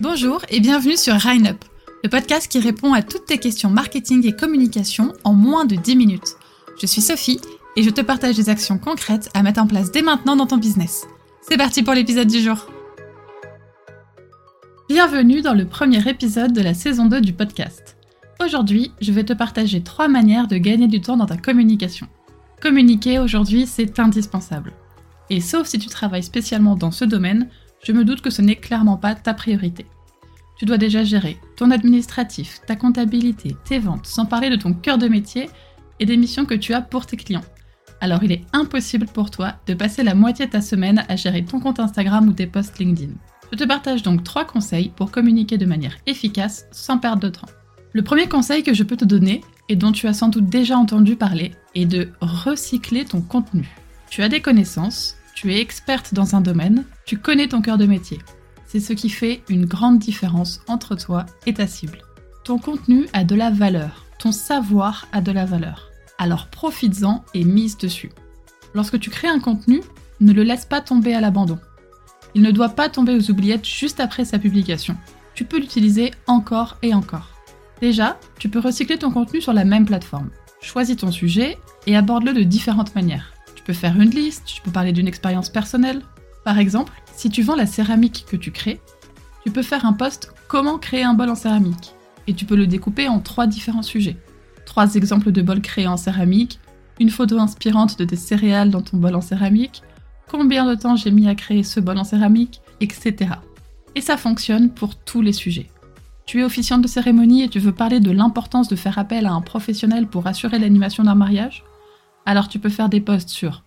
Bonjour et bienvenue sur Rhine Up, le podcast qui répond à toutes tes questions marketing et communication en moins de 10 minutes. Je suis Sophie et je te partage des actions concrètes à mettre en place dès maintenant dans ton business. C'est parti pour l'épisode du jour. Bienvenue dans le premier épisode de la saison 2 du podcast. Aujourd'hui, je vais te partager trois manières de gagner du temps dans ta communication. Communiquer aujourd'hui, c'est indispensable. Et sauf si tu travailles spécialement dans ce domaine, je me doute que ce n'est clairement pas ta priorité. Tu dois déjà gérer ton administratif, ta comptabilité, tes ventes, sans parler de ton cœur de métier et des missions que tu as pour tes clients. Alors il est impossible pour toi de passer la moitié de ta semaine à gérer ton compte Instagram ou tes posts LinkedIn. Je te partage donc trois conseils pour communiquer de manière efficace sans perdre de temps. Le premier conseil que je peux te donner, et dont tu as sans doute déjà entendu parler, est de recycler ton contenu. Tu as des connaissances, tu es experte dans un domaine, tu connais ton cœur de métier. C'est ce qui fait une grande différence entre toi et ta cible. Ton contenu a de la valeur, ton savoir a de la valeur. Alors profites-en et mise dessus. Lorsque tu crées un contenu, ne le laisse pas tomber à l'abandon. Il ne doit pas tomber aux oubliettes juste après sa publication. Tu peux l'utiliser encore et encore. Déjà, tu peux recycler ton contenu sur la même plateforme. Choisis ton sujet et aborde-le de différentes manières. Peux faire une liste, tu peux parler d'une expérience personnelle. Par exemple, si tu vends la céramique que tu crées, tu peux faire un post Comment créer un bol en céramique et tu peux le découper en trois différents sujets. Trois exemples de bols créés en céramique, une photo inspirante de tes céréales dans ton bol en céramique, combien de temps j'ai mis à créer ce bol en céramique, etc. Et ça fonctionne pour tous les sujets. Tu es officiante de cérémonie et tu veux parler de l'importance de faire appel à un professionnel pour assurer l'animation d'un mariage? Alors tu peux faire des posts sur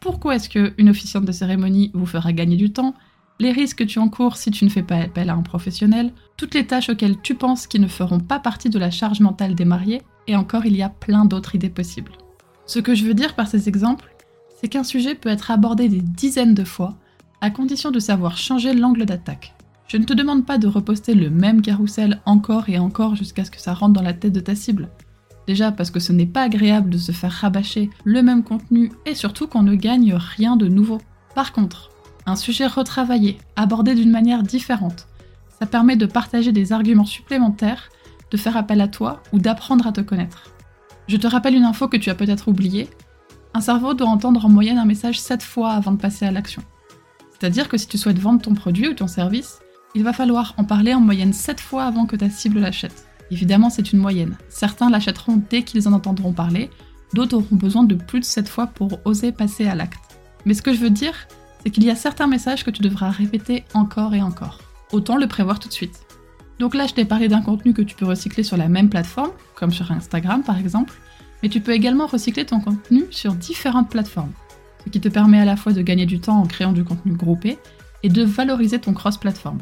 pourquoi est-ce qu'une officiante de cérémonie vous fera gagner du temps, les risques que tu encours si tu ne fais pas appel à un professionnel, toutes les tâches auxquelles tu penses qui ne feront pas partie de la charge mentale des mariés, et encore il y a plein d'autres idées possibles. Ce que je veux dire par ces exemples, c'est qu'un sujet peut être abordé des dizaines de fois, à condition de savoir changer l'angle d'attaque. Je ne te demande pas de reposter le même carrousel encore et encore jusqu'à ce que ça rentre dans la tête de ta cible. Déjà parce que ce n'est pas agréable de se faire rabâcher le même contenu et surtout qu'on ne gagne rien de nouveau. Par contre, un sujet retravaillé, abordé d'une manière différente, ça permet de partager des arguments supplémentaires, de faire appel à toi ou d'apprendre à te connaître. Je te rappelle une info que tu as peut-être oubliée. Un cerveau doit entendre en moyenne un message 7 fois avant de passer à l'action. C'est-à-dire que si tu souhaites vendre ton produit ou ton service, il va falloir en parler en moyenne 7 fois avant que ta cible l'achète. Évidemment, c'est une moyenne. Certains l'achèteront dès qu'ils en entendront parler, d'autres auront besoin de plus de 7 fois pour oser passer à l'acte. Mais ce que je veux dire, c'est qu'il y a certains messages que tu devras répéter encore et encore. Autant le prévoir tout de suite. Donc là, je t'ai parlé d'un contenu que tu peux recycler sur la même plateforme, comme sur Instagram par exemple, mais tu peux également recycler ton contenu sur différentes plateformes, ce qui te permet à la fois de gagner du temps en créant du contenu groupé et de valoriser ton cross-platform.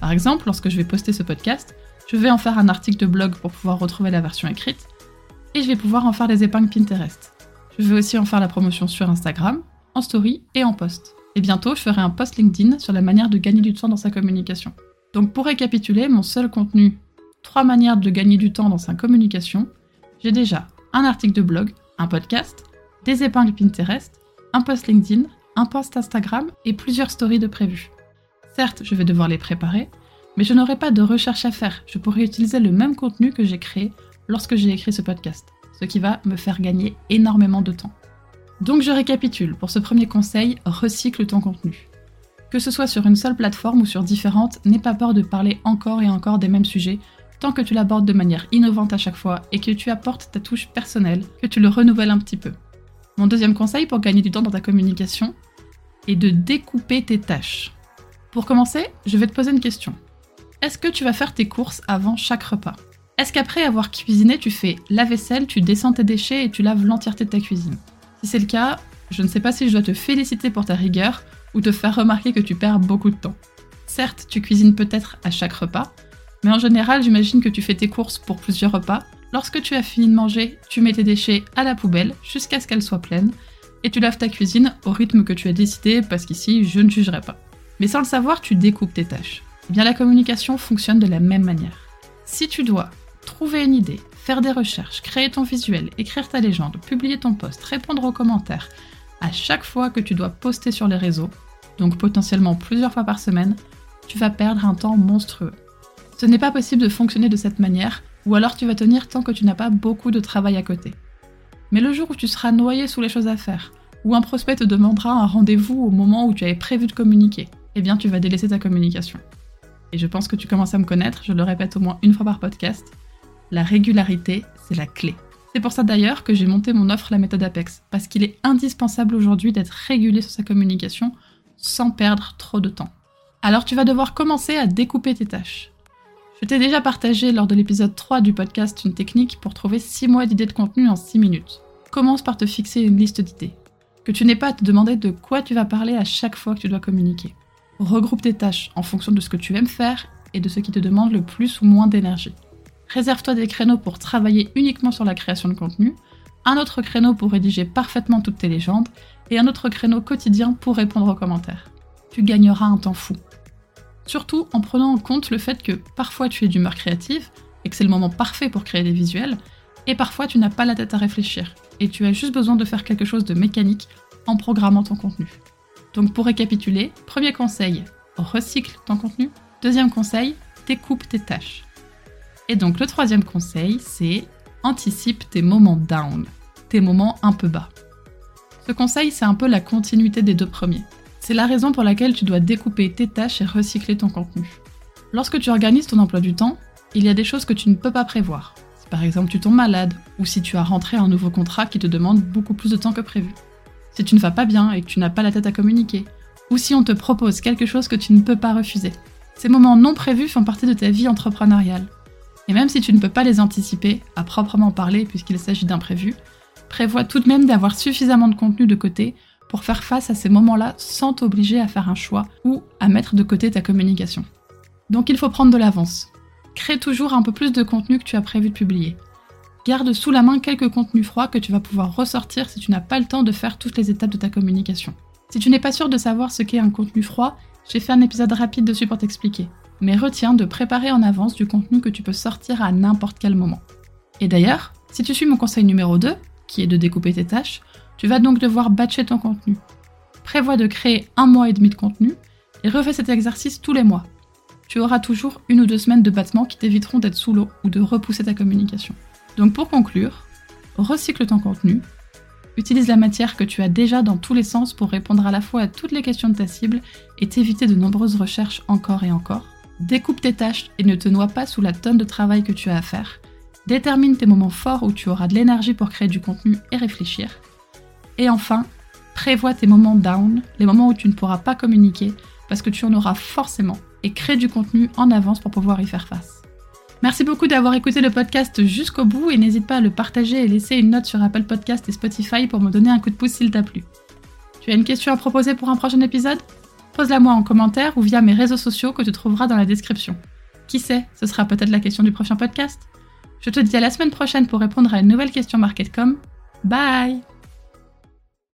Par exemple, lorsque je vais poster ce podcast, je vais en faire un article de blog pour pouvoir retrouver la version écrite, et je vais pouvoir en faire des épingles Pinterest. Je vais aussi en faire la promotion sur Instagram, en story et en post. Et bientôt, je ferai un post LinkedIn sur la manière de gagner du temps dans sa communication. Donc pour récapituler, mon seul contenu, trois manières de gagner du temps dans sa communication, j'ai déjà un article de blog, un podcast, des épingles Pinterest, un post LinkedIn, un post Instagram et plusieurs stories de prévues. Certes, je vais devoir les préparer, mais je n'aurai pas de recherche à faire. Je pourrai utiliser le même contenu que j'ai créé lorsque j'ai écrit ce podcast, ce qui va me faire gagner énormément de temps. Donc je récapitule. Pour ce premier conseil, recycle ton contenu. Que ce soit sur une seule plateforme ou sur différentes, n'aie pas peur de parler encore et encore des mêmes sujets, tant que tu l'abordes de manière innovante à chaque fois et que tu apportes ta touche personnelle, que tu le renouvelles un petit peu. Mon deuxième conseil pour gagner du temps dans ta communication est de découper tes tâches. Pour commencer, je vais te poser une question. Est-ce que tu vas faire tes courses avant chaque repas? Est-ce qu'après avoir cuisiné, tu fais la vaisselle, tu descends tes déchets et tu laves l'entièreté de ta cuisine? Si c'est le cas, je ne sais pas si je dois te féliciter pour ta rigueur ou te faire remarquer que tu perds beaucoup de temps. Certes, tu cuisines peut-être à chaque repas, mais en général, j'imagine que tu fais tes courses pour plusieurs repas. Lorsque tu as fini de manger, tu mets tes déchets à la poubelle jusqu'à ce qu'elle soit pleine et tu laves ta cuisine au rythme que tu as décidé parce qu'ici, je ne jugerai pas. Mais sans le savoir, tu découpes tes tâches. Eh bien, la communication fonctionne de la même manière. Si tu dois trouver une idée, faire des recherches, créer ton visuel, écrire ta légende, publier ton post, répondre aux commentaires, à chaque fois que tu dois poster sur les réseaux, donc potentiellement plusieurs fois par semaine, tu vas perdre un temps monstrueux. Ce n'est pas possible de fonctionner de cette manière, ou alors tu vas tenir tant que tu n'as pas beaucoup de travail à côté. Mais le jour où tu seras noyé sous les choses à faire, ou un prospect te demandera un rendez-vous au moment où tu avais prévu de communiquer, eh bien tu vas délaisser ta communication. Et je pense que tu commences à me connaître, je le répète au moins une fois par podcast, la régularité, c'est la clé. C'est pour ça d'ailleurs que j'ai monté mon offre La méthode Apex, parce qu'il est indispensable aujourd'hui d'être régulé sur sa communication sans perdre trop de temps. Alors tu vas devoir commencer à découper tes tâches. Je t'ai déjà partagé lors de l'épisode 3 du podcast une technique pour trouver 6 mois d'idées de contenu en 6 minutes. Commence par te fixer une liste d'idées. Que tu n'aies pas à te demander de quoi tu vas parler à chaque fois que tu dois communiquer. Regroupe tes tâches en fonction de ce que tu aimes faire et de ce qui te demande le plus ou moins d'énergie. Réserve-toi des créneaux pour travailler uniquement sur la création de contenu, un autre créneau pour rédiger parfaitement toutes tes légendes, et un autre créneau quotidien pour répondre aux commentaires. Tu gagneras un temps fou. Surtout en prenant en compte le fait que parfois tu es d'humeur créative, et que c'est le moment parfait pour créer des visuels, et parfois tu n'as pas la tête à réfléchir, et tu as juste besoin de faire quelque chose de mécanique en programmant ton contenu. Donc pour récapituler, premier conseil, recycle ton contenu. Deuxième conseil, découpe tes tâches. Et donc le troisième conseil, c'est anticipe tes moments down, tes moments un peu bas. Ce conseil, c'est un peu la continuité des deux premiers. C'est la raison pour laquelle tu dois découper tes tâches et recycler ton contenu. Lorsque tu organises ton emploi du temps, il y a des choses que tu ne peux pas prévoir. Par exemple tu tombes malade, ou si tu as rentré un nouveau contrat qui te demande beaucoup plus de temps que prévu. Si tu ne vas pas bien et que tu n'as pas la tête à communiquer. Ou si on te propose quelque chose que tu ne peux pas refuser. Ces moments non prévus font partie de ta vie entrepreneuriale. Et même si tu ne peux pas les anticiper, à proprement parler puisqu'il s'agit d'imprévus, prévois tout de même d'avoir suffisamment de contenu de côté pour faire face à ces moments-là sans t'obliger à faire un choix ou à mettre de côté ta communication. Donc il faut prendre de l'avance. Crée toujours un peu plus de contenu que tu as prévu de publier. Garde sous la main quelques contenus froids que tu vas pouvoir ressortir si tu n'as pas le temps de faire toutes les étapes de ta communication. Si tu n'es pas sûr de savoir ce qu'est un contenu froid, j'ai fait un épisode rapide dessus pour t'expliquer mais retiens de préparer en avance du contenu que tu peux sortir à n'importe quel moment. Et d'ailleurs, si tu suis mon conseil numéro 2, qui est de découper tes tâches, tu vas donc devoir batcher ton contenu. Prévois de créer un mois et demi de contenu et refais cet exercice tous les mois. Tu auras toujours une ou deux semaines de battement qui t'éviteront d'être sous l'eau ou de repousser ta communication. Donc pour conclure, recycle ton contenu, utilise la matière que tu as déjà dans tous les sens pour répondre à la fois à toutes les questions de ta cible et t'éviter de nombreuses recherches encore et encore. Découpe tes tâches et ne te noie pas sous la tonne de travail que tu as à faire. Détermine tes moments forts où tu auras de l'énergie pour créer du contenu et réfléchir. Et enfin, prévois tes moments down, les moments où tu ne pourras pas communiquer parce que tu en auras forcément et crée du contenu en avance pour pouvoir y faire face. Merci beaucoup d'avoir écouté le podcast jusqu'au bout et n'hésite pas à le partager et laisser une note sur Apple Podcast et Spotify pour me donner un coup de pouce s'il t'a plu. Tu as une question à proposer pour un prochain épisode? Pose-la moi en commentaire ou via mes réseaux sociaux que tu trouveras dans la description. Qui sait, ce sera peut-être la question du prochain podcast? Je te dis à la semaine prochaine pour répondre à une nouvelle question Marketcom. Bye